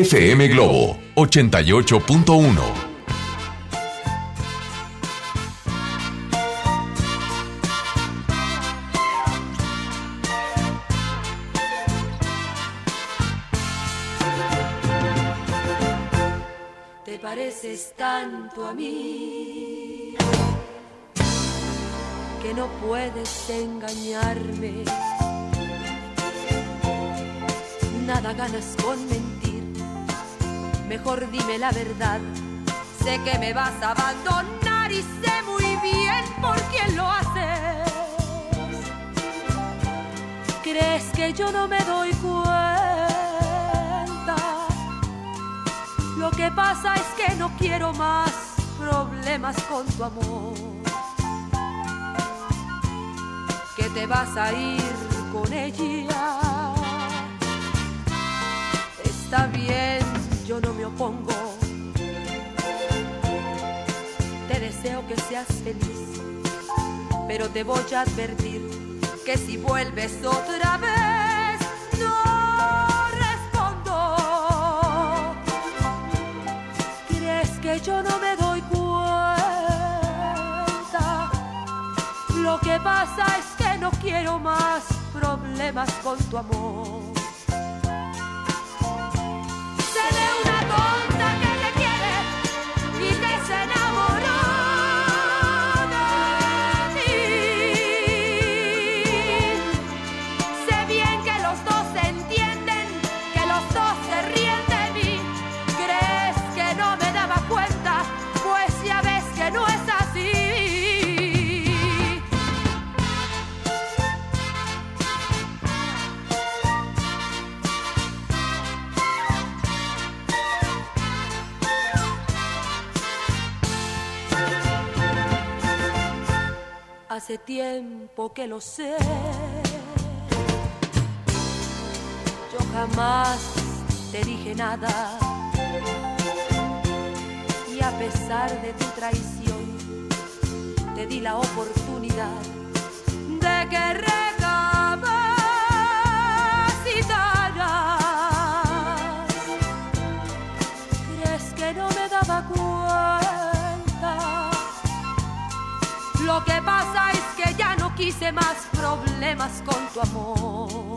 FM Globo 88.1. Te pareces tanto a mí que no puedes engañarme. Nada ganas con mentir mejor dime la verdad. Sé que me vas a abandonar y sé muy bien por quién lo haces. ¿Crees que yo no me doy cuenta? Lo que pasa es que no quiero más problemas con tu amor. Que te vas a ir con ella. Está bien, yo no me opongo. Te deseo que seas feliz, pero te voy a advertir que si vuelves otra vez, no respondo. ¿Crees que yo no me doy cuenta? Lo que pasa es que no quiero más problemas con tu amor. Hace tiempo que lo sé. Yo jamás te dije nada. Y a pesar de tu traición, te di la oportunidad de que recapacitaras. ¿Crees que no me daba cuenta? Lo que pasa quise más problemas con tu amor.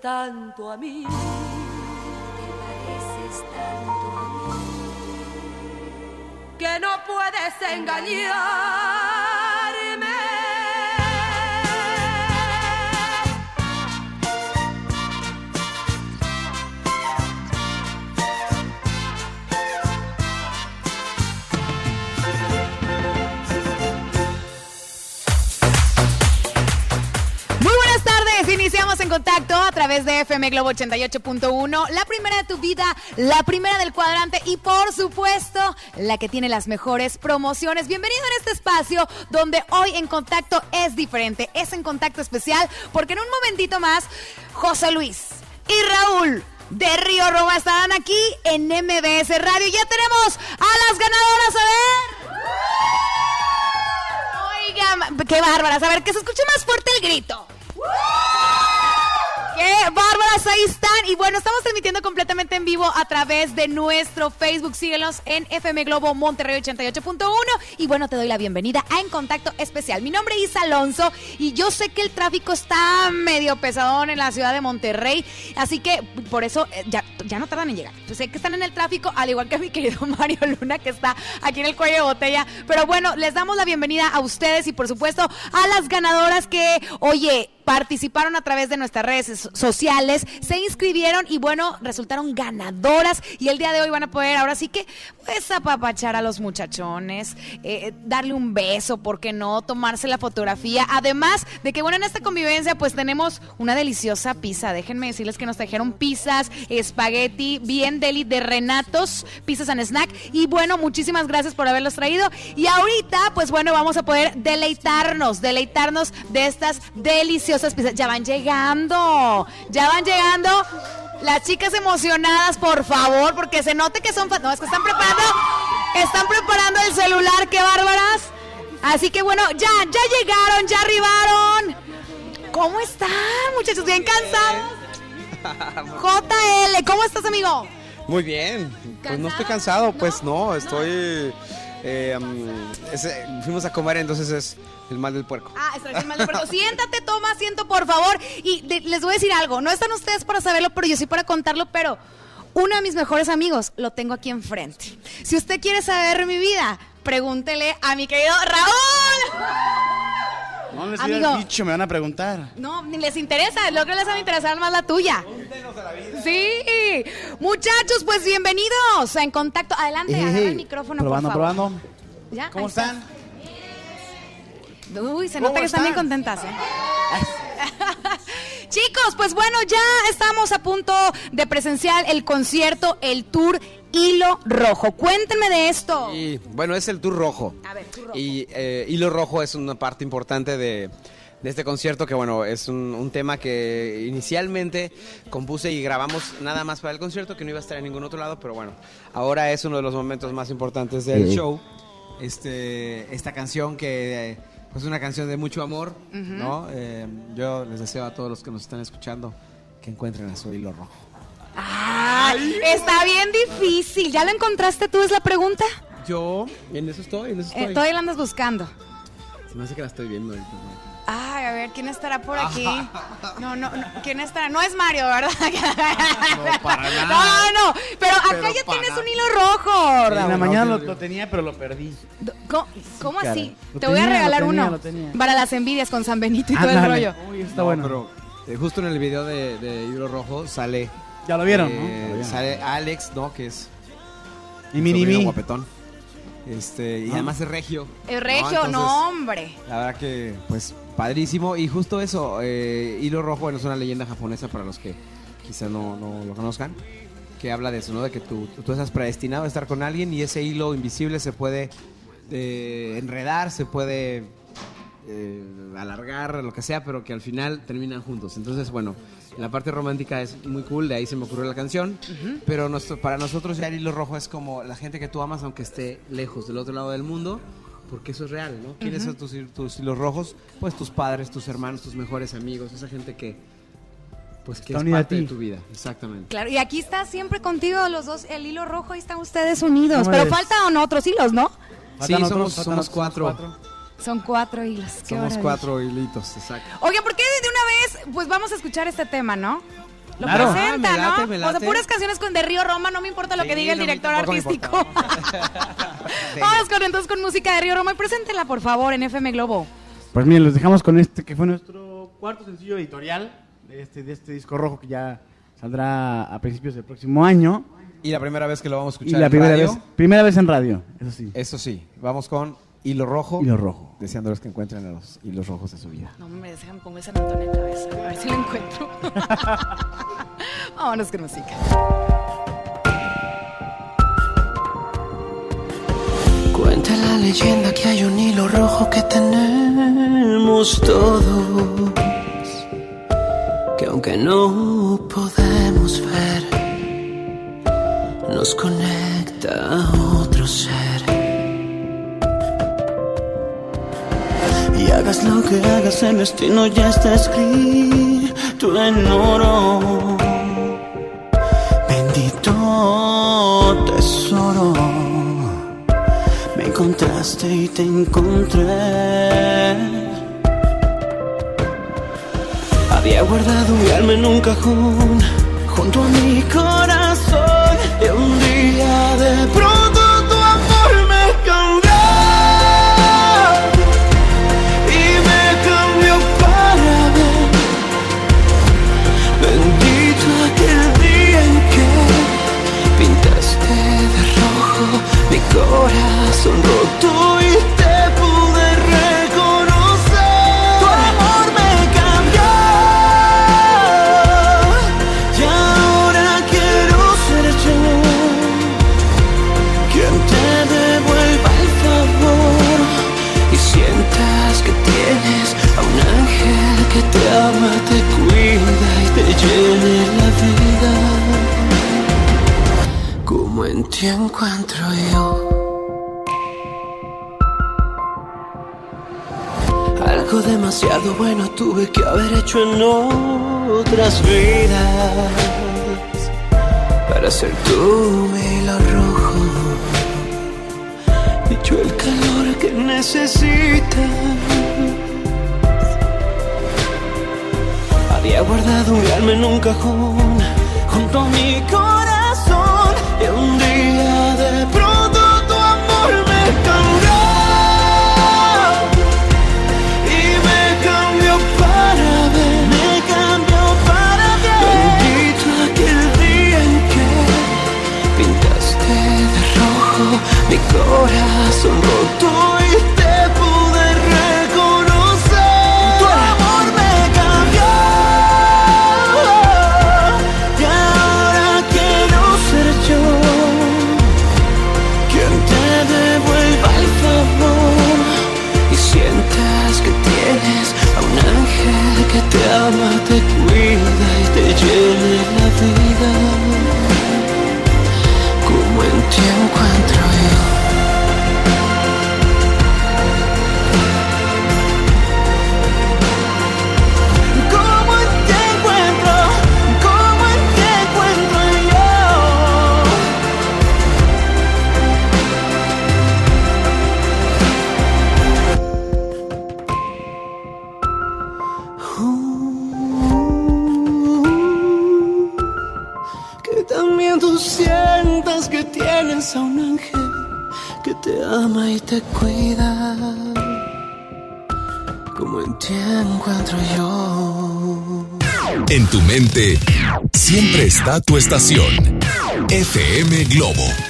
Tanto a mí. Te pareces tanto a mí. Que no puedes engañarme. De FM Globo 88.1, la primera de tu vida, la primera del cuadrante y por supuesto la que tiene las mejores promociones. Bienvenido en este espacio donde hoy en contacto es diferente, es en contacto especial porque en un momentito más José Luis y Raúl de Río Roma estarán aquí en MBS Radio. Ya tenemos a las ganadoras, a ver. Oigan, qué bárbaras. A ver, que se escuche más fuerte el grito. ¡Qué bárbaras! Ahí están. Y bueno, estamos transmitiendo completamente en vivo a través de nuestro Facebook. Síguenos en FM Globo Monterrey 88.1. Y bueno, te doy la bienvenida a En Contacto Especial. Mi nombre es Alonso y yo sé que el tráfico está medio pesadón en la ciudad de Monterrey. Así que por eso eh, ya, ya no tardan en llegar. Yo sé que están en el tráfico, al igual que mi querido Mario Luna, que está aquí en el cuello de botella. Pero bueno, les damos la bienvenida a ustedes y por supuesto a las ganadoras que, oye, participaron a través de nuestras redes sociales, se inscribieron y bueno, resultaron ganadoras y el día de hoy van a poder ahora sí que pues apapachar a los muchachones, eh, darle un beso, ¿por qué no? Tomarse la fotografía. Además de que bueno, en esta convivencia pues tenemos una deliciosa pizza. Déjenme decirles que nos trajeron pizzas, espagueti, bien deli de Renatos, pizzas and snack y bueno, muchísimas gracias por haberlos traído y ahorita pues bueno, vamos a poder deleitarnos, deleitarnos de estas deliciosas Ya van llegando, ya van llegando. Las chicas emocionadas, por favor, porque se note que son... No, es que están preparando... Están preparando el celular, qué bárbaras. Así que bueno, ya, ya llegaron, ya arribaron. ¿Cómo están, muchachos? ¿Bien cansados? JL, ¿cómo estás, amigo? Muy bien. Pues no estoy cansado, pues no, estoy. Eh, mm, fuimos a comer, entonces es el mal del puerco. Ah, está el mal de puerco. Siéntate, toma asiento, por favor. Y les voy a decir algo. No están ustedes para saberlo, pero yo sí para contarlo, pero uno de mis mejores amigos lo tengo aquí enfrente. Si usted quiere saber mi vida, pregúntele a mi querido Raúl. No les Amigo. dicho, me van a preguntar. No, ni les interesa, lo que les va a interesar más la tuya. Sí, muchachos, pues bienvenidos a En Contacto. Adelante, agarra el micrófono, probando, por favor. probando. ¿Ya? ¿Cómo están? Uy, se ¿Cómo nota que están bien contentas, ¿eh? Chicos, pues bueno, ya estamos a punto de presenciar el concierto, el tour Hilo Rojo. Cuéntenme de esto. Y bueno, es el tour rojo. A ver, tour rojo. Y eh, Hilo Rojo es una parte importante de, de este concierto que bueno, es un, un tema que inicialmente compuse y grabamos nada más para el concierto, que no iba a estar en ningún otro lado, pero bueno, ahora es uno de los momentos más importantes del Sí. show. Este, esta canción que eh, pues es una canción de mucho amor, ¿no? Eh, yo les deseo a todos los que nos están escuchando que encuentren a su Hilo Rojo. Ah, está bien difícil. ¿Ya lo encontraste tú? Es la pregunta. Yo en eso estoy, en eso Eh, estoy. todavía la andas buscando. Se me hace que la estoy viendo ahorita. ¿no? Ay, a ver, ¿quién estará por aquí? No, no, no, ¿quién estará? No es Mario, ¿verdad? No, para nada. No, no, pero acá Pero ya tienes nada. un hilo rojo. En la mañana lo, lo tenía, pero lo perdí. ¿Cómo, así? Lo Te voy a regalar lo tenía, uno lo tenía. para las envidias con San Benito y todo el rollo. Uy, está No, bueno. Pero eh, justo en el video de, de Hilo Rojo sale. Ya lo vieron, eh, ¿no? Vieron. Sale Alex, ¿no? Que es. Y un mini sobrino mí. guapetón. Este, y Ah. además es regio. El regio, Entonces, no, hombre. La verdad que, pues, padrísimo. Y justo eso, eh, Hilo Rojo, bueno, es una leyenda japonesa para los que quizá no, no lo conozcan. Que habla de eso, ¿no? De que tú, tú estás predestinado a estar con alguien y ese hilo invisible se puede eh, enredar, se puede eh, alargar, lo que sea, pero que al final terminan juntos. Entonces, bueno, la parte romántica es muy cool, de ahí se me ocurrió la canción. Pero nuestro- para nosotros ya el hilo rojo es como la gente que tú amas aunque esté lejos, del otro lado del mundo. Porque eso es real, ¿no? ¿Quiénes son tus, tus hilos rojos? Pues tus padres, tus hermanos, tus mejores amigos, esa gente que, pues, que Está es unida a parte de tu vida. Exactamente. Claro, y aquí está siempre contigo los dos, el hilo rojo, ahí están ustedes unidos. ¿Cómo Pero eres? faltan otros hilos, ¿no? Sí, somos, cuatro. Son cuatro hilos. qué Somos maravilla. cuatro hilitos, exacto. Oigan, ¿por qué de una vez? Pues vamos a escuchar este tema, ¿no? Lo Claro. presenta, Ah, me late, ¿no? me O sea, puras canciones con de Río Roma, no me importa lo Sí, que diga el no director artístico. importa. Vamos con entonces con música de Río Roma y preséntela, por favor, en FM Globo. Pues miren, los dejamos con este que fue nuestro cuarto sencillo editorial de este, de este disco rojo que ya saldrá a principios del próximo año. Y la primera vez que lo vamos a Y escuchar la en primera radio, vez, primera vez en radio, eso sí. Eso sí, vamos con Hilo Rojo. Hilo rojo. Deseándoles que encuentren a los hilos rojos de su vida. No, hombre, déjame pongo ese Antonio en la cabeza, a ver si lo encuentro. Vámonos con música. Cuenta la leyenda que hay un hilo rojo que tenemos todos, que aunque no podemos ver, nos conecta a otro ser. Y hagas lo que hagas, el destino ya está escrito en oro. Bendito tesoro. Me encontraste y te encontré. Había guardado mi alma en un cajón junto a mi corazón. Y un día de pronto tuve que haber hecho en otras vidas para ser tu hilo rojo y yo el calor que necesitas. Había guardado un alma en un cajón junto a mi corazón. corazón roto. está tu estación. FM Globo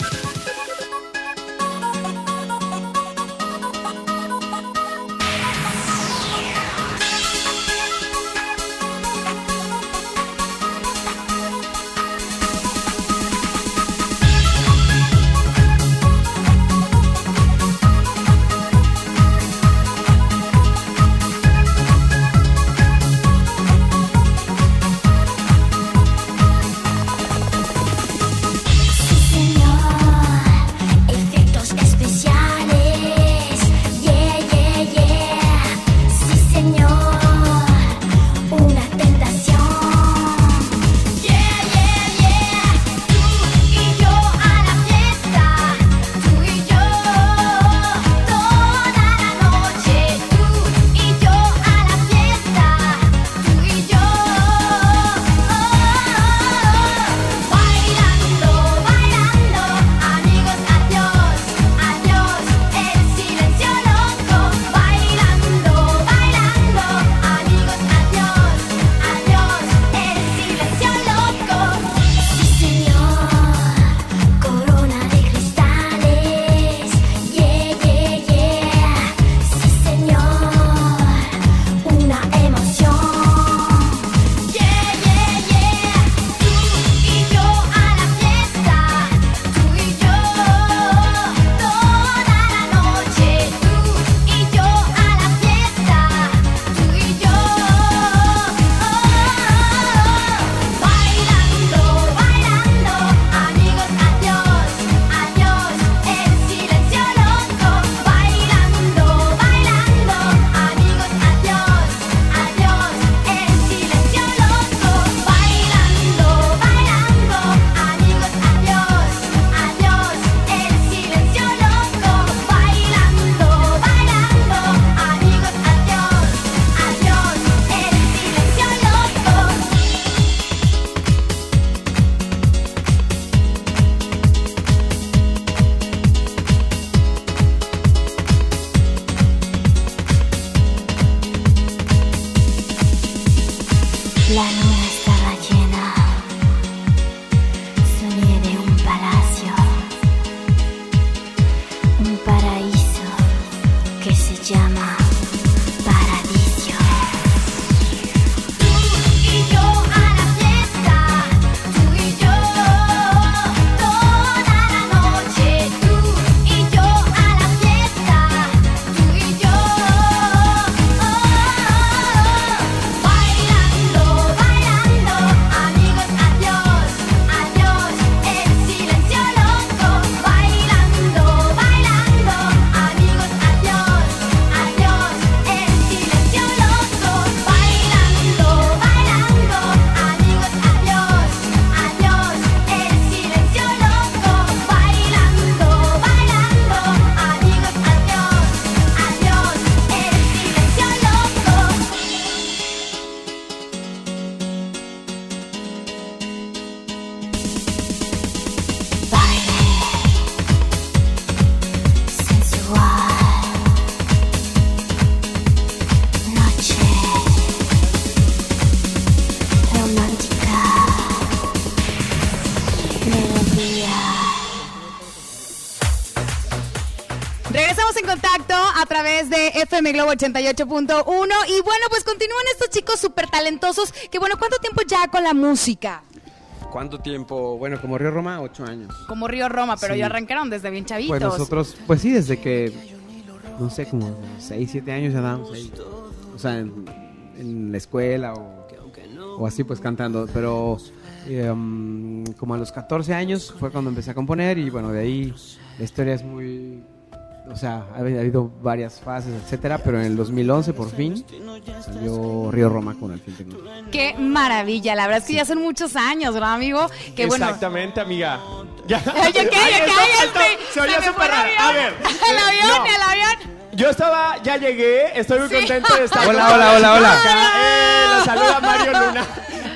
88.1 y bueno, pues continúan estos chicos súper talentosos que bueno, ¿cuánto tiempo ya con la música? ¿Cuánto tiempo? Bueno, como Río Roma, ocho años. Como Río Roma, pero Sí. ya arrancaron desde bien chavitos. Pues nosotros, pues sí, desde que, no sé, como seis, siete años ya dábamos ahí. O sea, en, en la escuela o, o así, pues cantando. Pero um, como a los 14 años fue cuando empecé a componer y bueno, de ahí la historia es muy... O sea, ha habido ha habido varias fases, etcétera, pero en el 2011 por fin salió Río Roma con el fin tecnológico. Qué maravilla, la verdad es que ya son muchos años, ¿verdad, amigo? Que bueno. Exactamente, amiga. Ya. Oye, ¿qué? Esto Se oía súper raro. A avión. ver. El avión, no. el avión. Yo estaba, ya llegué, estoy muy Sí. contento de estar Hola, hola, hola, hola. acá. Eh, la saluda Mario Luna.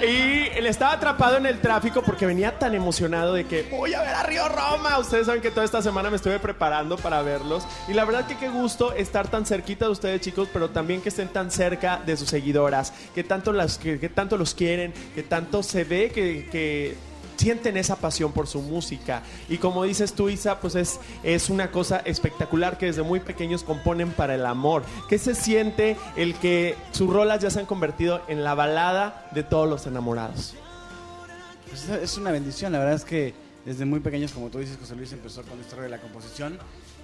Y le estaba atrapado en el tráfico porque venía tan emocionado de que voy a ver a Río Roma. Ustedes saben que toda esta semana me estuve preparando para verlos. Y la verdad que qué gusto estar tan cerquita de ustedes, chicos, pero también que estén tan cerca de sus seguidoras, que tanto, las, que, que tanto los quieren, que tanto se ve que, que sienten esa pasión por su música. Y como dices tú, Isa, pues es, es una cosa espectacular que desde muy pequeños componen para el amor. ¿Qué se siente el que sus rolas ya se han convertido en la balada de todos los enamorados? Pues es- una bendición, la verdad es que desde muy pequeños, como tú dices, José Luis empezó con la historia de la composición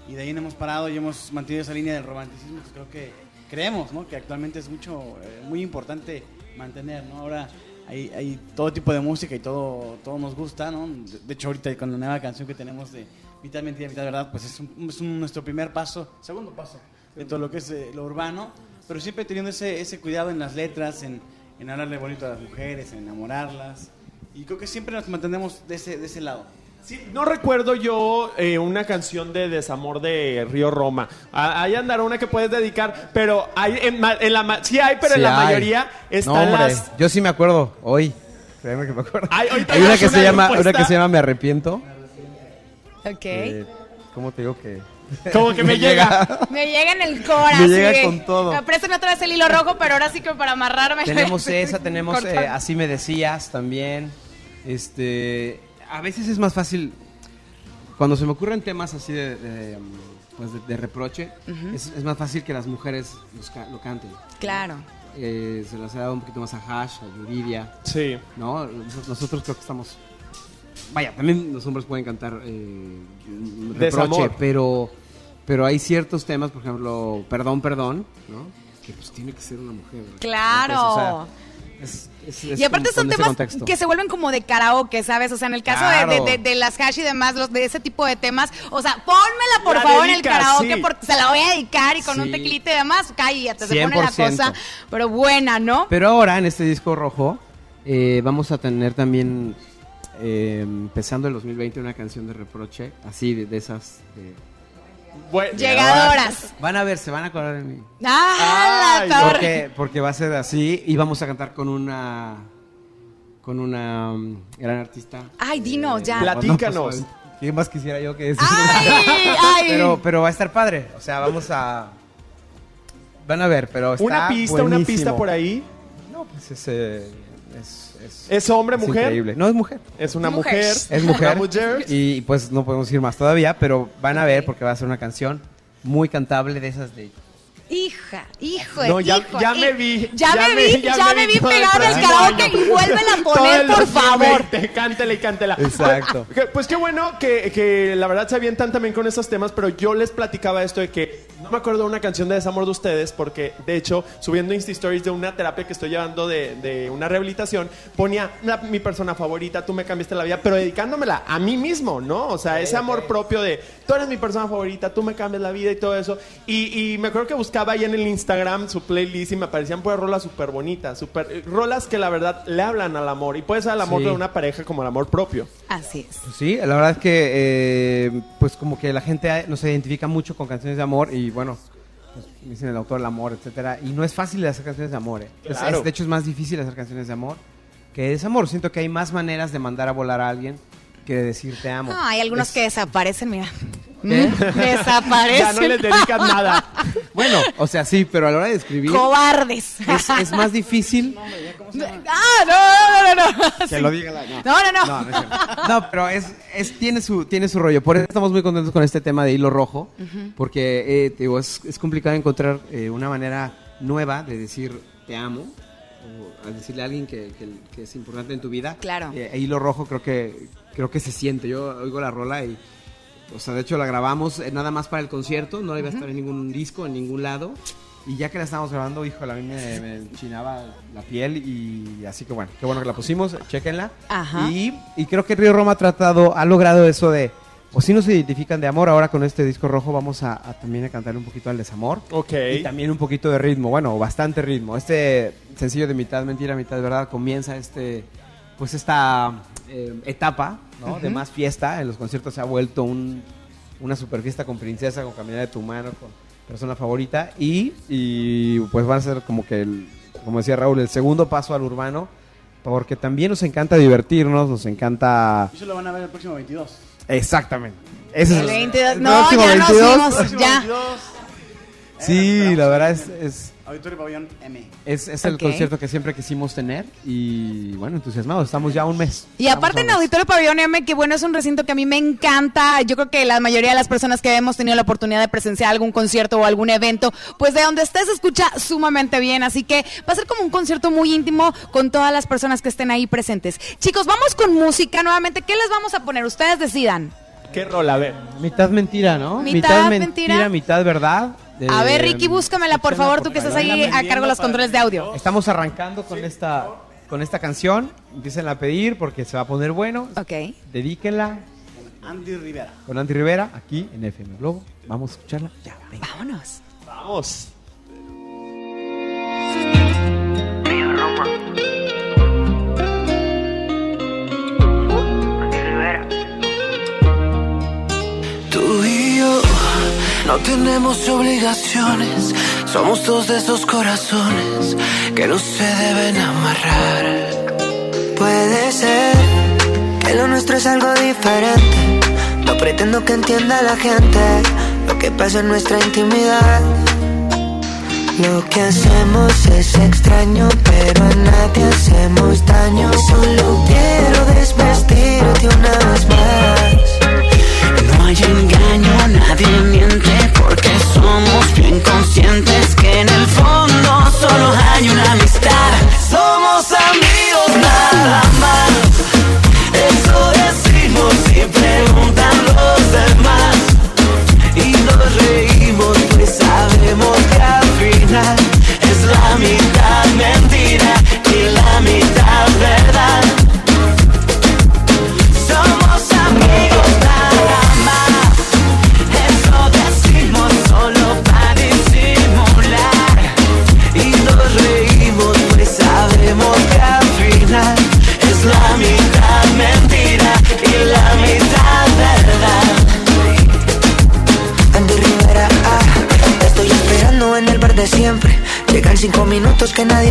y de ahí no hemos parado y hemos mantenido esa línea del romanticismo que creo que creemos, ¿no? Que actualmente es mucho, eh, muy importante mantener, ¿no? Ahora hay, hay todo tipo de música y todo, todo nos gusta, ¿no? De, hecho, ahorita con la nueva canción que tenemos de Mitad Mentira, Mitad Verdad, pues es, un- es nuestro primer paso, segundo paso de todo lo que es eh, lo urbano, pero siempre teniendo ese, ese cuidado en las letras, en, en hablarle bonito a las mujeres, en enamorarlas. Y creo que siempre nos mantenemos de ese, de ese lado. Sí, no recuerdo yo eh, una canción de desamor de Río Roma. Ah, Ahí andará una que puedes dedicar, pero hay en, ma- en la ma- sí hay, pero en Sí la hay. mayoría No, están hombre, las. Yo sí me acuerdo, hoy. Créeme que me acuerdo. Ay, ahorita Hay una que se una llama, una que se llama Me arrepiento. Ok. Eh, ¿Cómo te digo que? Como que me llega. Me llega en el cora. Me así llega de- con todo. Ah, Préstame otra vez el hilo rojo, pero ahora sí que para amarrarme. tenemos esa, tenemos eh. Así me decías también. Este, a veces es más fácil cuando se me ocurren temas así de, de, um, pues de, de reproche, es, es más fácil que las mujeres los ca- lo canten. Claro. Eh, se las ha dado un poquito más a Hash, a Yuridia, Sí. ¿no? Nos- Nosotros creo que estamos... Vaya, también los hombres pueden cantar eh, reproche, Desamor. pero, pero hay ciertos temas, por ejemplo, Perdón, Perdón, ¿no? Que pues tiene que ser una mujer. Claro. Entonces, o sea, es- es- es Y aparte con- son con temas que se vuelven como de karaoke, ¿sabes? O sea, en el caso de- de, Claro. de- de las hash y demás, los, de ese tipo de temas, o sea, pónmela por La favor en el karaoke sí. porque se la voy a dedicar y con un tequilita y demás, cállate, se pone la 100%. cosa, pero buena, ¿no? Pero ahora en este disco rojo eh, vamos a tener también, eh, empezando el 2020, una canción de reproche, así de, de esas... de- Bueno, Llegadoras. Van a ver, se van a acordar de mí. ¡Ah, la torre! Porque, porque va a ser así y vamos a cantar con una con una um, gran artista. Ay, dinos, ya. Platícanos. pues, ¿Qué más quisiera yo que decir? ¡Ay, ay! pero, pero va a estar padre. O sea, vamos a... Van a ver, pero está Una pista, una pista por ahí. No, pues es... eh, es, es- ¿Es hombre, es mujer? increíble. No, es mujer. Es una Mujer. mujer. Es mujer. Una mujer. Y pues no podemos decir más todavía, pero van a ver porque va a ser una canción muy cantable de esas de... Hija, hijo, No, ya- hijo, ya hi- me vi, Ya, ya me vi, ya ya, me vi vi todo el pegada próximo karaoke y vuélvela a poner, por favor. 2020, Cántela y cántela. Exacto. Pues qué bueno que, que la verdad se avientan también con esos temas, pero yo les platicaba esto de que no me acuerdo de una canción de desamor de ustedes, porque de hecho, subiendo Insta Stories de una terapia que estoy llevando de, de una rehabilitación, ponía "La- mi persona favorita, tú me cambiaste la vida, pero dedicándomela a mí mismo, ¿no? O sea, ese amor propio de tú eres mi persona favorita, tú me cambias la vida y todo eso. Y, y me acuerdo que buscaba ahí en el Instagram su playlist y me aparecían pues rolas súper bonitas, super, eh, rolas que la verdad le hablan al amor y puede ser al amor Sí. de una pareja como el amor propio. Así es. Pues sí, la verdad es que eh, pues como que la gente nos identifica mucho con canciones de amor y bueno, pues, dicen el autor del amor, etcétera, y no es fácil hacer canciones de amor, ¿eh? Es- Claro. es- de hecho es más difícil hacer canciones de amor que de desamor. Siento que hay más maneras de mandar a volar a alguien que de decir te amo. No, hay algunos Es- que desaparecen, mira. Mm, Desaparecen. Ya no les dedicas nada. Bueno, o sea, sí, pero a la hora de escribir Cobardes. es, es más difícil. Ah, no, no, no, no. Que lo diga la. No. No, no, no. No, no, es cierto. No, pero es, es, tiene, su, tiene su rollo. Por eso estamos muy contentos con este tema de hilo rojo, porque eh, digo, es, es complicado encontrar eh, una manera nueva de decir te amo, o al decirle a alguien que, que- que es importante en tu vida. Claro. Eh, hilo rojo creo que, creo que se siente. Yo oigo la rola y, o sea, de hecho la grabamos eh, nada más para el concierto, no iba a estar en ningún disco, en ningún lado. Y ya que la estábamos grabando, híjole, a mí me, me enchinaba la piel y así que bueno, qué bueno que la pusimos, chéquenla. Ajá. Y, y creo que Río Roma ha tratado, ha logrado eso de, pues si nos identifican de amor, ahora con este disco rojo vamos a, a también a cantar un poquito al desamor. Ok. Y también un poquito de ritmo, bueno, bastante ritmo. Este sencillo de mitad mentira, mitad verdad comienza este, pues esta eh, etapa, ¿no? De más fiesta. En los conciertos se ha vuelto un, una super fiesta con princesa, con caminar de tu mano, con persona favorita. Y, y pues va a ser como que, el, como decía Raúl, el segundo paso al urbano. Porque también nos encanta divertirnos, nos encanta... Eso lo van a ver el próximo 22. Exactamente. Ese es El el- 22. el No, próximo ya nos 22. fuimos. Próximo Ya. 22. Sí, la verdad es, es, Auditorio Pabellón M. es, es el Ok. concierto que siempre quisimos tener y bueno, entusiasmados, estamos ya un mes. Y aparte en Estamos a un mes. Auditorio Pabellón M, que bueno, es un recinto que a mí me encanta. Yo creo que la mayoría de las personas que hemos tenido la oportunidad de presenciar algún concierto o algún evento, pues de donde estés se escucha sumamente bien. Así que va a ser como un concierto muy íntimo con todas las personas que estén ahí presentes. Chicos, vamos con música nuevamente. ¿Qué les vamos a poner? Ustedes decidan. ¿Qué rola? A ver. Mitad mentira, ¿no? Mitad mentira, mentira. mitad verdad. A ver, Ricky, búscamela, por favor, tú que estás ahí a cargo de los controles de audio. Estamos arrancando con esta con esta canción, empiecen a pedir porque se va a poner bueno. Ok. Dedíquenla Andy Rivera. con Andy Rivera aquí en FM Globo. Vamos a escucharla. Ya, venga. Vámonos. Vamos. Tú no tenemos obligaciones, somos dos de esos corazones que no se deben amarrar. Puede ser que lo nuestro es algo diferente. No pretendo que entienda la gente lo que pasa en nuestra intimidad. Lo que hacemos es extraño, pero a nadie hacemos daño. Solo quiero desvestirte una vez más. No hay engaño, nadie miente porque somos bien conscientes que en el fondo solo hay una amistad. Somos amigos nada más. Eso decimos y preguntan los demás. Y nos reímos pues sabemos que al final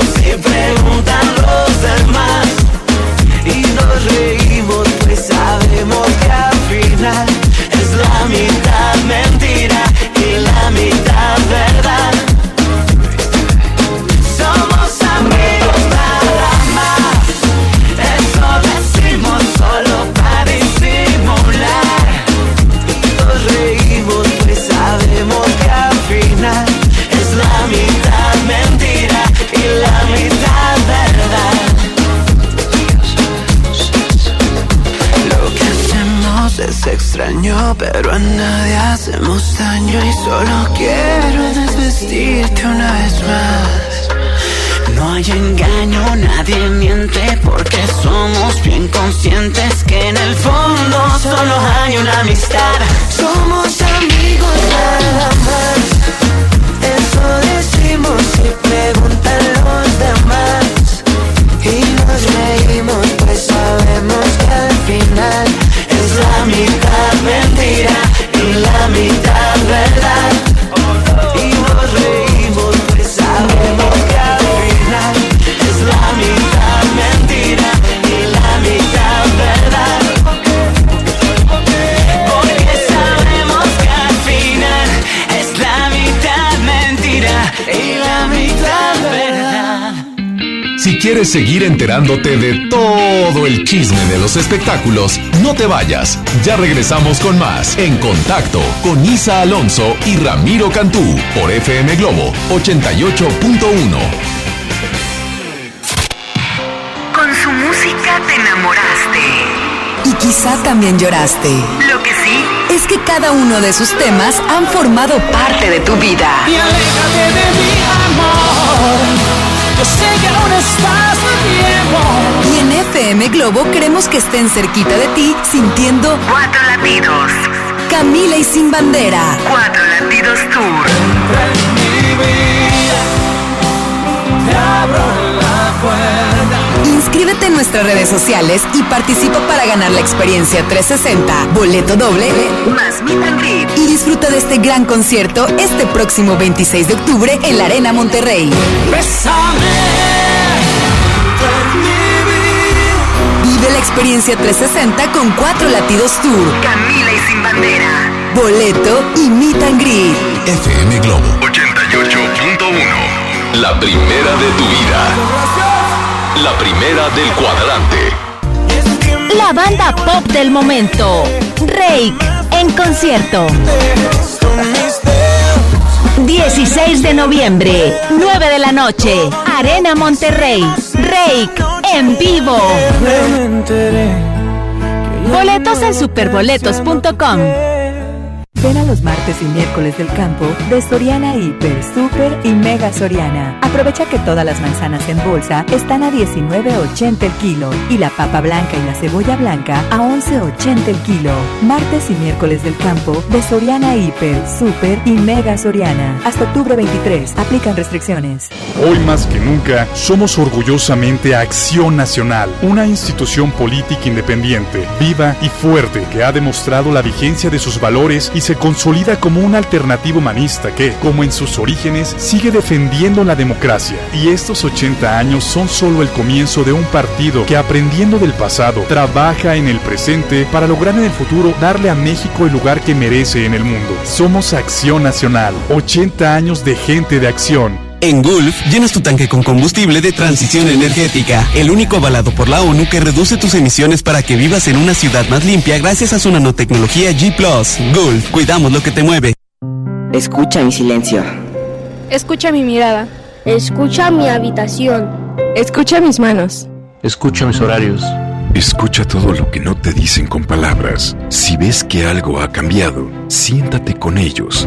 Y preguntan los demás. Y nos reímos pues sabemos que al final es la mitad mentira pero a nadie hacemos daño y solo quiero desvestirte una vez más. No hay engaño, seguir enterándote de todo el chisme de los espectáculos, no te vayas. Ya regresamos con más En Contacto con Isa Alonso y Ramiro Cantú por FM Globo 88.1. Con su música te enamoraste. Y quizá también lloraste. Lo que sí Es que cada uno de sus temas han formado parte de tu vida. y aléjate de mi amor. Yo sé que aún estás a tiempo. Y en FM Globo queremos que estén cerquita de ti sintiendo cuatro latidos. Camila y Sin Bandera. Cuatro latidos tour. Te abro la puerta. Inscríbete en nuestras redes sociales y participa para ganar la experiencia 360, boleto doble Más meet and greet. y disfruta de este gran concierto este próximo 26 de octubre en la Arena Monterrey. Vive la experiencia 360 con cuatro latidos tour, Camila y sin bandera. boleto y meet and greet. FM Globo 88.1. La primera de tu vida. La primera del cuadrante. La banda pop del momento, Rake, en concierto. 16 de noviembre, 9 de la noche, Arena Monterrey, Rake, en vivo. Boletos en superboletos.com. Ven a los martes y miércoles del campo de Soriana Hiper, Super y Mega Soriana. Aprovecha que todas las manzanas en bolsa están a 19.80 el kilo y la papa blanca y la cebolla blanca a 11.80 el kilo. Martes y miércoles del campo de Soriana Hiper, Super y Mega Soriana. Hasta octubre 23. Aplican restricciones. Hoy más que nunca, somos orgullosamente Acción Nacional, una institución política independiente, viva y fuerte que ha demostrado la vigencia de sus valores y se consolida como una alternativa humanista que, como en sus orígenes, sigue defendiendo la democracia. Y estos 80 años son solo el comienzo de un partido que, aprendiendo del pasado, trabaja en el presente para lograr en el futuro darle a México el lugar que merece en el mundo. Somos Acción Nacional, 80 años de gente de acción. En Gulf, llenas tu tanque con combustible de transición energética, el único avalado por la ONU que reduce tus emisiones para que vivas en una ciudad más limpia gracias a su nanotecnología G ⁇ Gulf, cuidamos lo que te mueve. Escucha mi silencio. Escucha mi mirada. Escucha mi habitación. Escucha mis manos. Escucha mis horarios. Escucha todo lo que no te dicen con palabras. Si ves que algo ha cambiado, siéntate con ellos.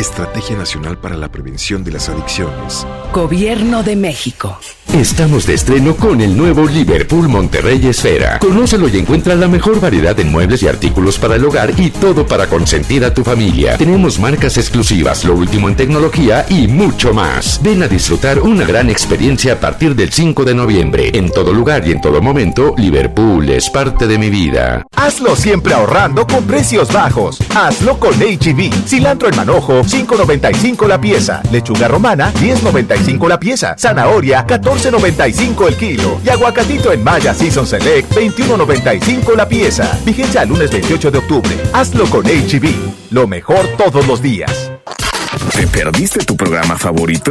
Estrategia Nacional para la Prevención de las Adicciones. Gobierno de México. Estamos de estreno con el nuevo Liverpool Monterrey Esfera. Conócelo y encuentra la mejor variedad de muebles y artículos para el hogar y todo para consentir a tu familia. Tenemos marcas exclusivas, lo último en tecnología y mucho más. Ven a disfrutar una gran experiencia a partir del 5 de noviembre. En todo lugar y en todo momento, Liverpool es parte de mi vida. Hazlo siempre ahorrando con precios bajos. Hazlo con HB. Cilantro en manojo, 5.95 la pieza. Lechuga romana, 10.95 la pieza. Zanahoria, 14.95 el kilo. Y aguacatito en Maya Season Select, 21.95 la pieza. Vigencia lunes 28 de octubre. Hazlo con HB. Lo mejor todos los días. ¿Te perdiste tu programa favorito?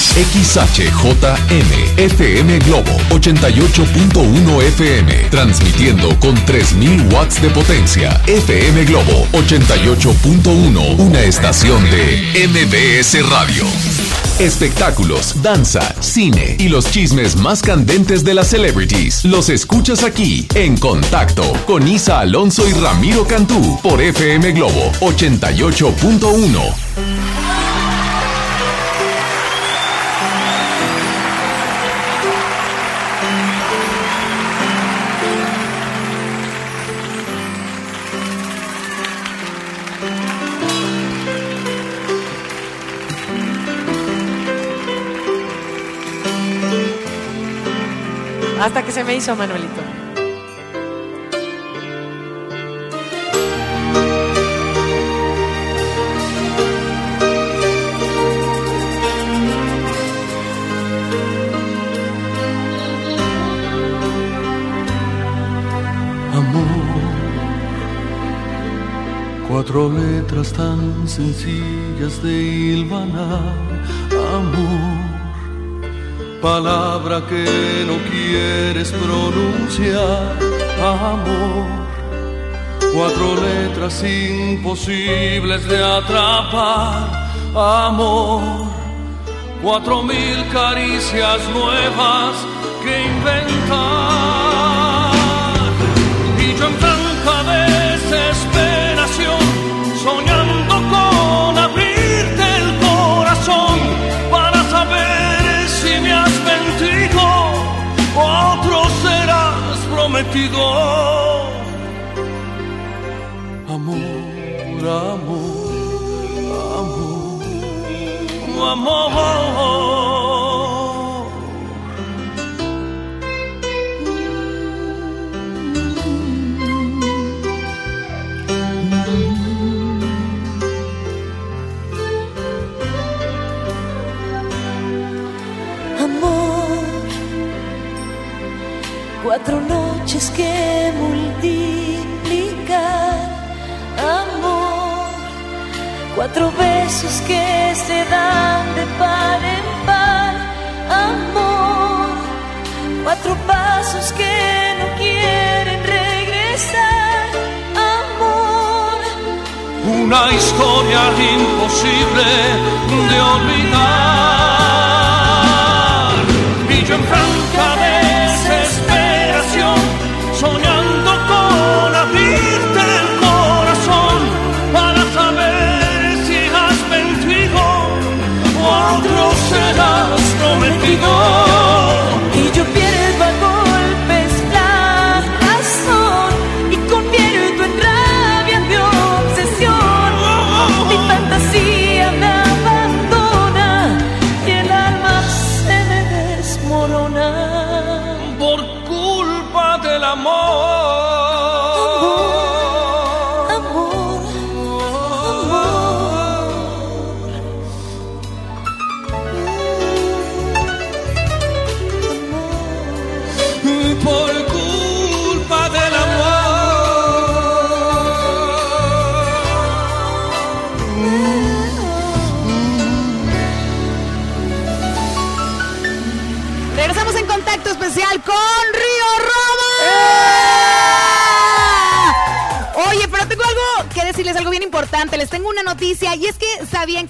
XHJM, FM Globo, 88.1 FM, transmitiendo con 3.000 watts de potencia. FM Globo, 88.1, una estación de MBS Radio. Espectáculos, danza, cine y los chismes más candentes de las celebrities. Los escuchas aquí, en contacto, con Isa Alonso y Ramiro Cantú, por FM Globo, 88.1. Hasta que se me hizo, Manuelito. Amor, cuatro letras tan sencillas de hilvanar. Amor, palabra que no quieres pronunciar. Amor, cuatro letras imposibles de atrapar. Amor, cuatro mil caricias nuevas que inventar. Amor, amor, amor, amor. Amor, cuatro besos que se dan de par en par. Amor, cuatro pasos que no quieren regresar. Amor. una historia imposible de olvidar.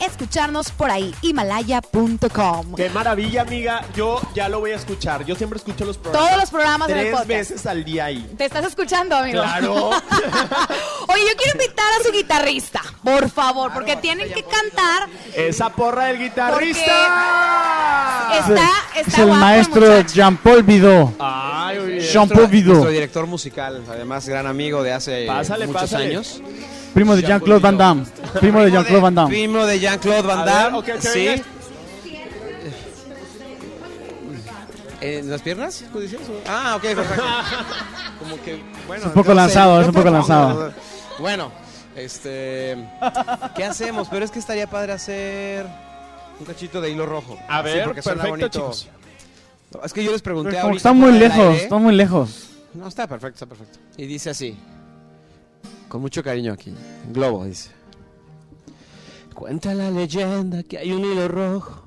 escucharnos por ahí. Himalaya.com. Qué maravilla, amiga. Yo ya lo voy a escuchar. Yo siempre escucho los programas. Todos los programas en el Tres podcast. veces al día ahí. ¿Te estás escuchando, amigo? Claro. Oye, yo quiero invitar a su guitarrista, por favor, porque tienen que cantar. Esa porra del guitarrista. Está, Es está el guapo maestro. Jean-Paul. Ay, bien. Jean-Paul Nuestro Vidot. director musical, además gran amigo de hace Pásale, muchos pásale. años. Primo de Jean-Claude Van Damme. Primo de Jean-Claude Van Damme. Primo de Jean-Claude Van ver, Damme. ok, que sí. ¿En las piernas? Ah, ok, perfecto. Como que, bueno. Es un poco no sé, lanzado, es un poco lanzado. Bueno, Este. ¿Qué hacemos? Pero es que estaría padre hacer un cachito de hilo rojo. A Sí, ver, porque suena perfecto, bonito. chicos. Es que yo les pregunté Pero ahorita está muy lejos, aire. está muy lejos. No, está perfecto, está perfecto. Y dice así. Con mucho cariño aquí. Globo, dice. Cuenta la leyenda que hay un hilo rojo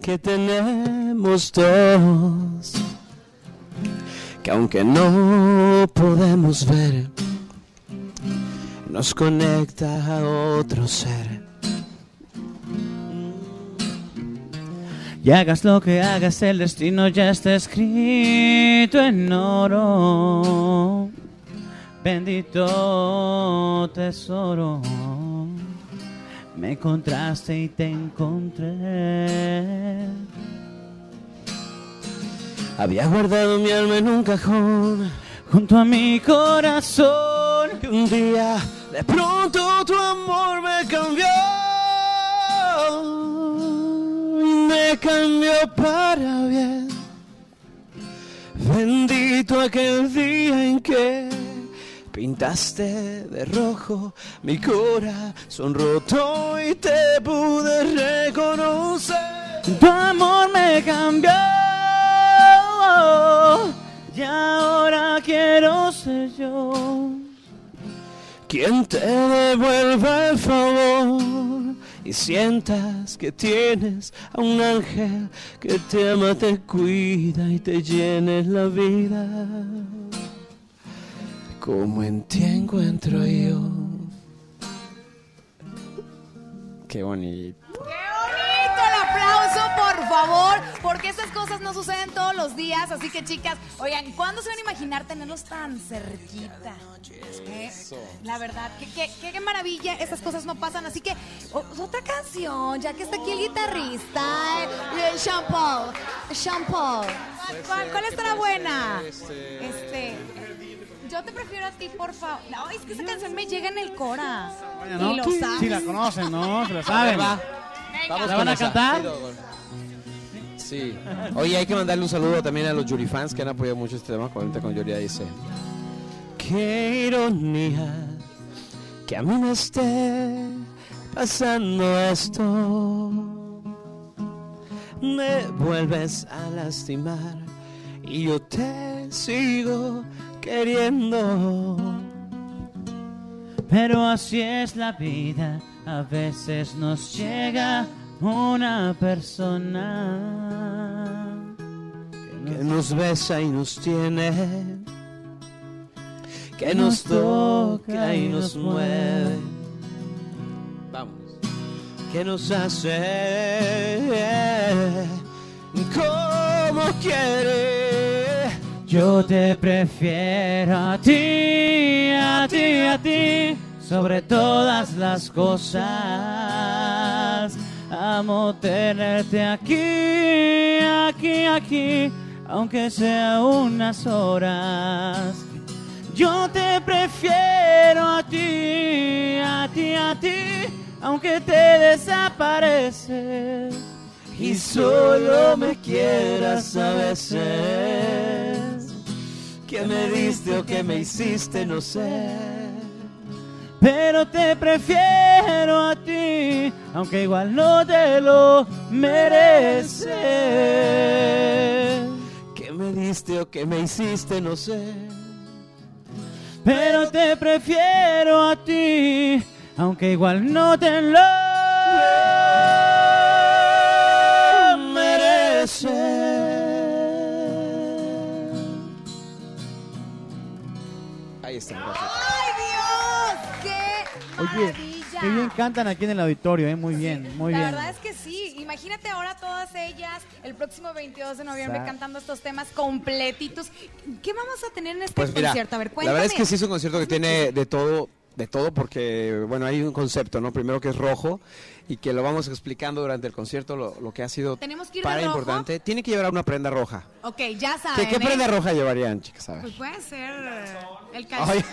que tenemos dos. Que aunque no podemos ver, nos conecta a otro ser. Y hagas lo que hagas, el destino ya está escrito en oro. Bendito tesoro. Me encontraste y te encontré. Había guardado mi alma en un cajón junto a mi corazón. Y un día de pronto tu amor me cambió. Me cambió para bien. Bendito aquel día en que pintaste de rojo mi corazón roto y te pude reconocer. Tu amor me cambió. Y ahora quiero ser yo. Quien te devuelva el favor y sientas que tienes a un ángel que te ama, te cuida y te llene la vida. Como en ti encuentro yo. Qué bonito. bonito el aplauso, por favor, porque estas cosas no suceden todos los días. Así que, chicas, oigan, ¿cuándo se van a imaginar tenerlos tan cerquita? ¿Eh? La verdad, qué, qué- qué- qué maravilla, estas cosas no pasan. Así que, otra canción, ya que está aquí el guitarrista, eh, Sean Paul. Sean Paul. ¿Cuál, cuál- cuál estará buena? Este. Yo te prefiero a ti, por favor. No, es que esa canción me llega en el cora. ¿no? Y lo sabes. Sí, la conocen, ¿no? Se la saben. Va. Venga. Vamos ¿La van a cantar? Sí. Oye, hay que mandarle un saludo también a los Yuri fans que han apoyado mucho este tema. Ahorita con Yuri dice. Qué ironía que a mí me esté pasando esto. Me vuelves a lastimar y yo te sigo queriendo. Pero así es la vida, a veces nos llega una persona que nos besa y nos tiene, que nos toca y nos mueve, Vamos. que nos hace como quiere. Yo te prefiero a ti, a ti, a ti, sobre todas las cosas. Amo tenerte aquí, aquí, aquí, aunque sea unas horas. Yo te prefiero a ti, a ti, a ti, aunque te desapareces y solo me quieras a veces. Que me diste o que me hiciste, no sé. Pero te prefiero a ti, aunque igual no te lo mereces. Que me diste o que me hiciste, no sé. Pero te prefiero a ti, aunque igual no te lo ¡Ay, Dios! ¡Qué Oye, maravilla! qué bien cantan aquí en el auditorio, ¿eh? Muy bien, muy la bien. verdad es que sí. Imagínate ahora todas ellas el próximo 22 de noviembre Exacto. cantando estos temas completitos. ¿Qué vamos a tener en este Pues mira, concierto? A ver, la cuéntame. verdad es que sí es un concierto que tiene de todo, de todo porque, bueno, hay un concepto, ¿no? Primero que es rojo y que lo vamos explicando durante el concierto, lo, lo que ha sido Tenemos que ir de para rojo. importante. Tiene que llevar una prenda roja. Ok, ya ¿Qué, saben. qué ¿eh? prenda roja llevarían, chicas? A ver. Pues puede ser eh, el Ay, calzón.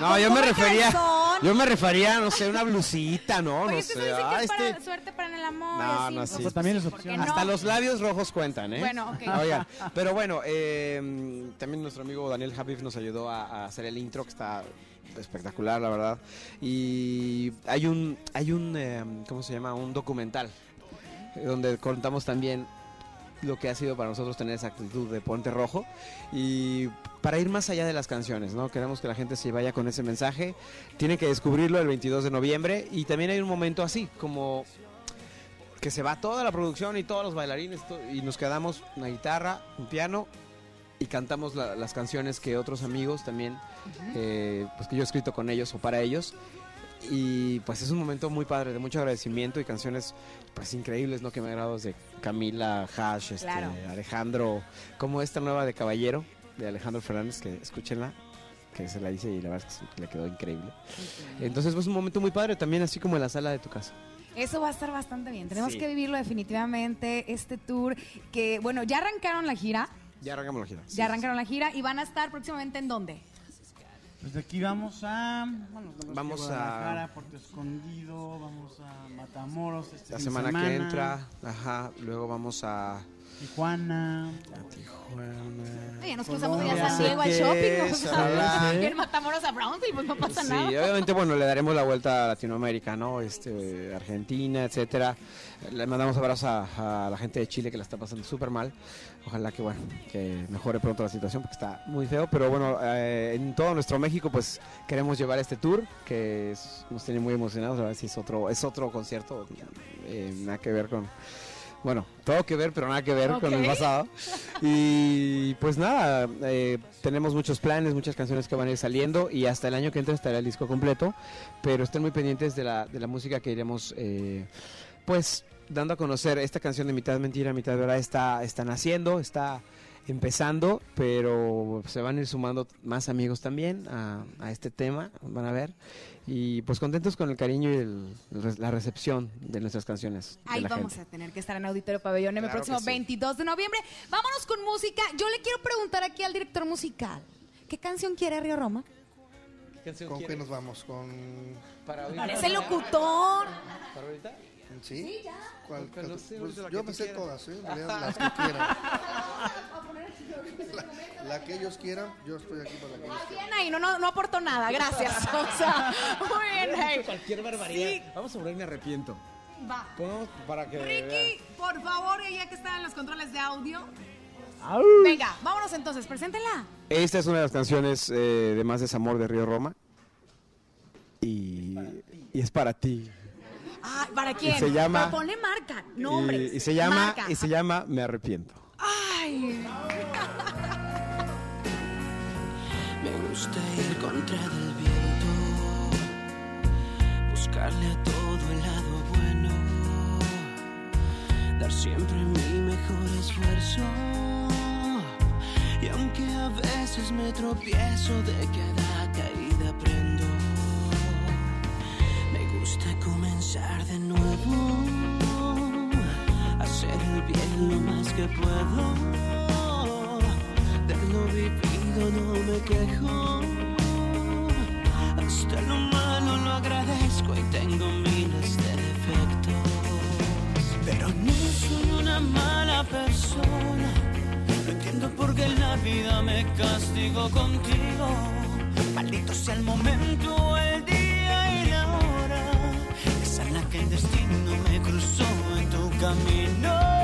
No, yo me refería. calzón. Yo me refería, no sé, una blusita, ¿no? Oye, no sé. dice que ah, para este- suerte para el amor. No, así, no, pues, sí. Pues también es ¿por opción. no? Hasta los labios rojos cuentan, ¿eh? Bueno, ok. Oigan, pero bueno, eh, también nuestro amigo Daniel Javif nos ayudó a, a hacer el intro, que está espectacular, la verdad. Y hay un, hay un, eh, ¿cómo se llama? Un documental donde contamos también lo que ha sido para nosotros tener esa actitud de Ponte Rojo y para ir más allá de las canciones, ¿no? Queremos que la gente se vaya con ese mensaje. Tienen que descubrirlo el 22 de noviembre y también hay un momento así, como que se va toda la producción y todos los bailarines y nos quedamos una guitarra, un piano y cantamos la- las canciones que otros amigos también, eh, pues que yo he escrito con ellos o para ellos. Y pues es un momento muy padre, de mucho agradecimiento y canciones pues increíbles, ¿no? Que me agrado de Camila, Hash, este, Claro. Alejandro, como esta nueva de Caballero, de Alejandro Fernández, que escúchenla, que se la hice y la verdad es que le quedó increíble. Entonces pues un momento muy padre también, así como en la sala de tu casa. Eso va a estar bastante bien. Tenemos Sí. que vivirlo definitivamente, este tour que, bueno, ya arrancaron la gira, Ya arrancamos la gira. ya arrancaron la gira y van a estar próximamente en dónde? Pues de aquí vamos a. Bueno, Vamos a- a. Guadalajara, Puerto Escondido, vamos a Matamoros. Este La fin de semana, que entra, ajá, luego vamos a Tijuana. Tijuana. Oye, nos cruzamos ya. San Diego al shopping, que o es, sea, ¿verdad? y en Matamoros a Brownsville, pues no pasa Sí, nada. obviamente, bueno, le daremos la vuelta a Latinoamérica, ¿no? Este, Argentina, etcétera. Le mandamos abrazos a, a la gente de Chile que la está pasando súper mal. Ojalá que, bueno, que mejore pronto la situación porque está muy feo. Pero bueno, eh, en todo nuestro México, pues queremos llevar este tour que es- nos tiene muy emocionados. A ver si es otro, es otro concierto, eh, nada que ver con. Bueno, todo que ver, pero nada que ver con el pasado. Y pues nada, eh, tenemos muchos planes, muchas canciones que van a ir saliendo y hasta el año que entra estará el disco completo, pero estén muy pendientes de la, de la música que iremos eh, pues dando a conocer. Esta canción de mitad mentira, mitad verdad está, está naciendo, está empezando, pero se van a ir sumando más amigos también a, a este tema, van a ver. Y pues contentos con el cariño y el- el- la recepción de nuestras canciones. Ahí vamos gente. a tener que estar en Auditorio Pabellón el Claro próximo que sí. 22 de noviembre. Vámonos con música. Yo le quiero preguntar aquí al director musical. ¿Qué canción quiere Río Roma? ¿Con qué nos vamos? ¿Con. Para Parece locutor. ¿Para ahorita? ¿Sí? ¿Cuál? Pues no sé, Pues yo que me tú sé quieras. todas, ¿eh? En realidad, las que quieran. La, la que ellos quieran, yo estoy aquí para la que ellos quieran. Bien ahí, no, no, no aportó nada, gracias. O sea, muy bien ahí. Cualquier barbaridad. Sí, Vamos a poner me arrepiento. va. Para que. Ricky, por favor, ya que están en los controles de audio. Venga, vámonos entonces, preséntenla. Esta es una de las canciones eh, de Más Desamor de Río Roma. Y, y es para ti. Ah, ¿para quién? se llama- Pero ponle marca, nombres. y, y se llama marca. y se llama Me arrepiento. Ay. Me gusta ir contra del viento, buscarle a todo el lado bueno, dar siempre mi mejor esfuerzo. Y aunque a veces me tropiezo de cada caída aprendo, me gusta comenzar de nuevo, hacer bien lo más que puedo. De lo vivido no me quejo. Hasta lo malo lo agradezco y tengo miles de defectos. Pero no soy una mala persona. No entiendo por qué la vida me castigo contigo. Maldito sea el momento, el día que el destino me cruzó en tu camino.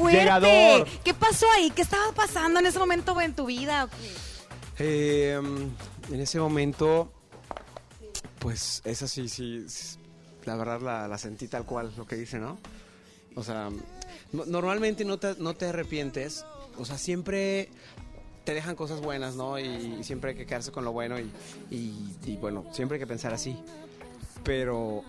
Fuerte. Llegador. ¿Qué pasó ahí? ¿Qué estaba pasando en ese momento en tu vida? Eh, en ese momento, pues esa sí, sí, la verdad la, la sentí tal cual, lo que dice, ¿no? O sea, no- normalmente no te, no te arrepientes, o sea, siempre te dejan cosas buenas, ¿no? Y, y siempre hay que quedarse con lo bueno y, y- y, bueno, siempre hay que pensar así. Pero,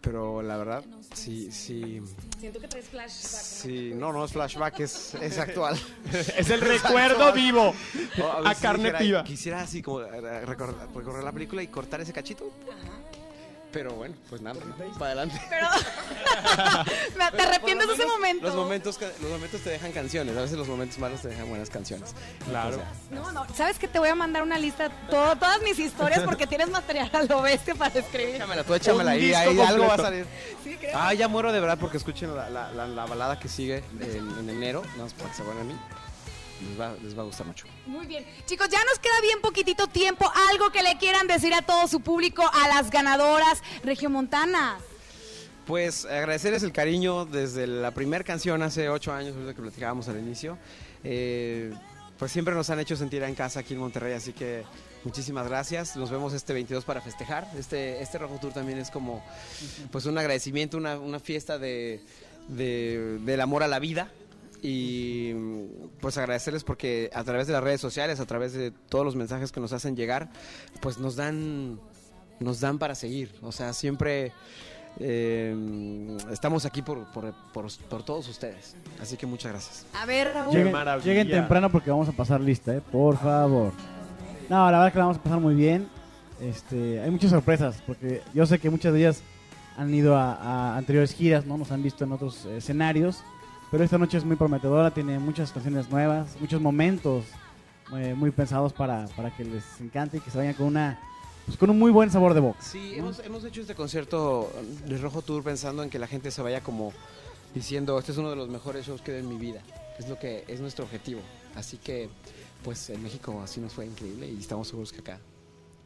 pero la verdad, sí, sí, Siento que traes flashback. sí, no, no es flashback, es, es actual. Es el recuerdo vivo, O a carne dijera- viva. Quisiera así como eh, recorrer, recorrer la película y cortar ese cachito. Pero bueno, pues nada, para adelante. Pero te arrepientes de ese momento. Los momentos, los momentos te dejan canciones, a veces los momentos malos te dejan buenas canciones. Claro. No, no, sabes que te voy a mandar una lista todo, todas mis historias porque tienes material a lo bestia para escribir. Échamela, tú échamela ahí, ahí algo va a salir. Sí, creo. Ah, ya muero de verdad porque escuchen la, la- la- la balada que sigue en, en enero, nada más para que se a mí. Les va, les va a gustar mucho. Muy bien. Chicos, ya nos queda bien poquitito tiempo. Algo que le quieran decir a todo su público, a las ganadoras regiomontanas. Pues agradecerles el cariño desde la primera canción hace ocho años, que platicábamos al inicio. Eh, pues siempre nos han hecho sentir en casa aquí en Monterrey, así que muchísimas gracias. Nos vemos este 22 para festejar. Este, este Rojo Tour también es como pues un agradecimiento, una, una fiesta de, de- del amor a la vida. Y pues agradecerles porque a través de las redes sociales, a través de todos los mensajes que nos hacen llegar, pues nos dan, nos dan para seguir. O sea, siempre eh, estamos aquí por, por, por- por todos ustedes. Así que muchas gracias. A ver, Raúl. Lleguen, lleguen temprano porque vamos a pasar lista, ¿eh? Por favor. No, la verdad que la vamos a pasar muy bien. Este, hay muchas sorpresas porque yo sé que muchas de ellas han ido a, a anteriores giras, ¿no? Nos han visto en otros eh, escenarios. Pero esta noche es muy prometedora, tiene muchas canciones nuevas, muchos momentos eh, muy pensados para, para que les encante y que se vayan con una pues, con un muy buen sabor de boca. Sí, ¿no? hemos, hemos hecho este concierto de Rojo Tour pensando en que la gente se vaya como diciendo, este es uno de los mejores shows que he en mi vida. Es lo que es nuestro objetivo. Así que, pues en México así nos fue increíble y estamos seguros que acá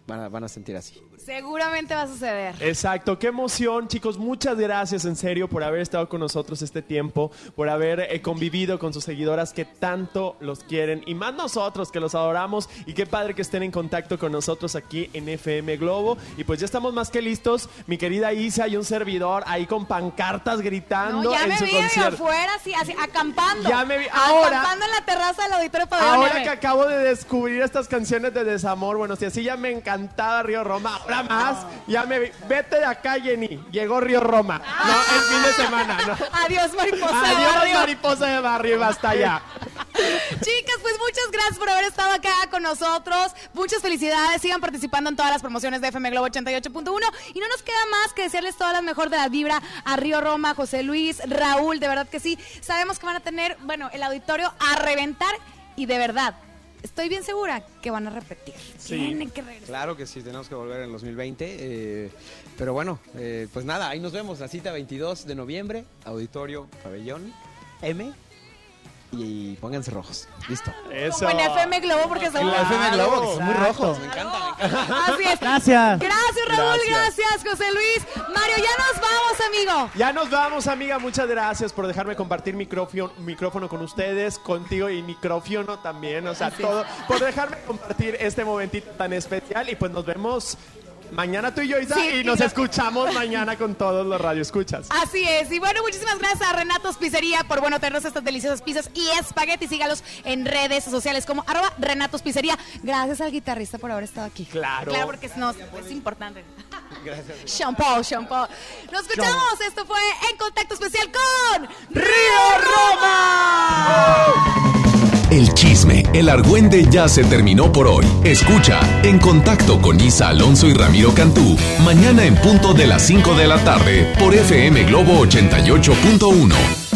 van a, van a sentir así. Seguramente va a suceder. Exacto, qué emoción, chicos. Muchas gracias en serio por haber estado con nosotros este tiempo, por haber eh, convivido con sus seguidoras que tanto los quieren y más nosotros que los adoramos. Y qué padre que estén en contacto con nosotros aquí en FM Globo. Y pues ya estamos más que listos, mi querida Isa y un servidor ahí con pancartas gritando No, ya en me su vi ahí concierto. afuera, así, así, acampando. Ya me vi- ahora- Acampando en la terraza del auditorio Pabellón Ahora M. que acabo de descubrir estas canciones de desamor, bueno, si así ya me encantaba Río Roma, ahora más, ya me vi. Vete de acá, Jenny. Llegó Río Roma. No, el fin de semana, no. Adiós, mariposa. de Adiós, barrio. mariposa de barrio, basta ya. Chicas, pues muchas gracias por haber estado acá con nosotros. Muchas felicidades. Sigan participando en todas las promociones de FM Globo 88.1. Y no nos queda más que desearles toda la mejor de la vibra a Río Roma, José Luis, Raúl. De verdad que sí. Sabemos que van a tener, bueno, el auditorio a reventar. Y de verdad, estoy bien segura que van a repetir. Tienen que regresar. Claro que sí, tenemos que volver en 2020. eh, pero bueno, eh, pues nada, ahí nos vemos. La cita 22 de noviembre, Auditorio Pabellón M. Y pónganse rojos. Listo. Como en FM Globo, porque somos. En FM Globo, que son muy rojos. Me encanta, me encanta. Así es. Gracias. Gracias, Raúl. Gracias. Gracias, José Luis. Mario, ya nos vamos, amigo. Ya nos vamos, amiga. Muchas gracias por dejarme compartir micrófono, micrófono con ustedes, contigo y micrófono también. O sea, Así todo. es. Por dejarme compartir este momentito tan especial. Y pues nos vemos mañana tú y yo, Isa, Sí, y y nos escuchamos mañana con todos los radioescuchas. Así es. Y bueno, muchísimas gracias a Renatos Pizzería por bueno tenernos estas deliciosas pizzas y espaguetis. Sígalos en redes sociales como arroba Renatos Pizzería. Gracias al guitarrista por haber estado aquí. Claro. Claro, porque es, no, es importante. Gracias. Shampoo, shampoo. Nos escuchamos. Esto fue En Contacto Especial con Río El chisme, el argüende ya se terminó por hoy. Escucha En Contacto con Isa Alonso y Ramiro Cantú mañana en punto de las 5 de la tarde por FM Globo 88.1.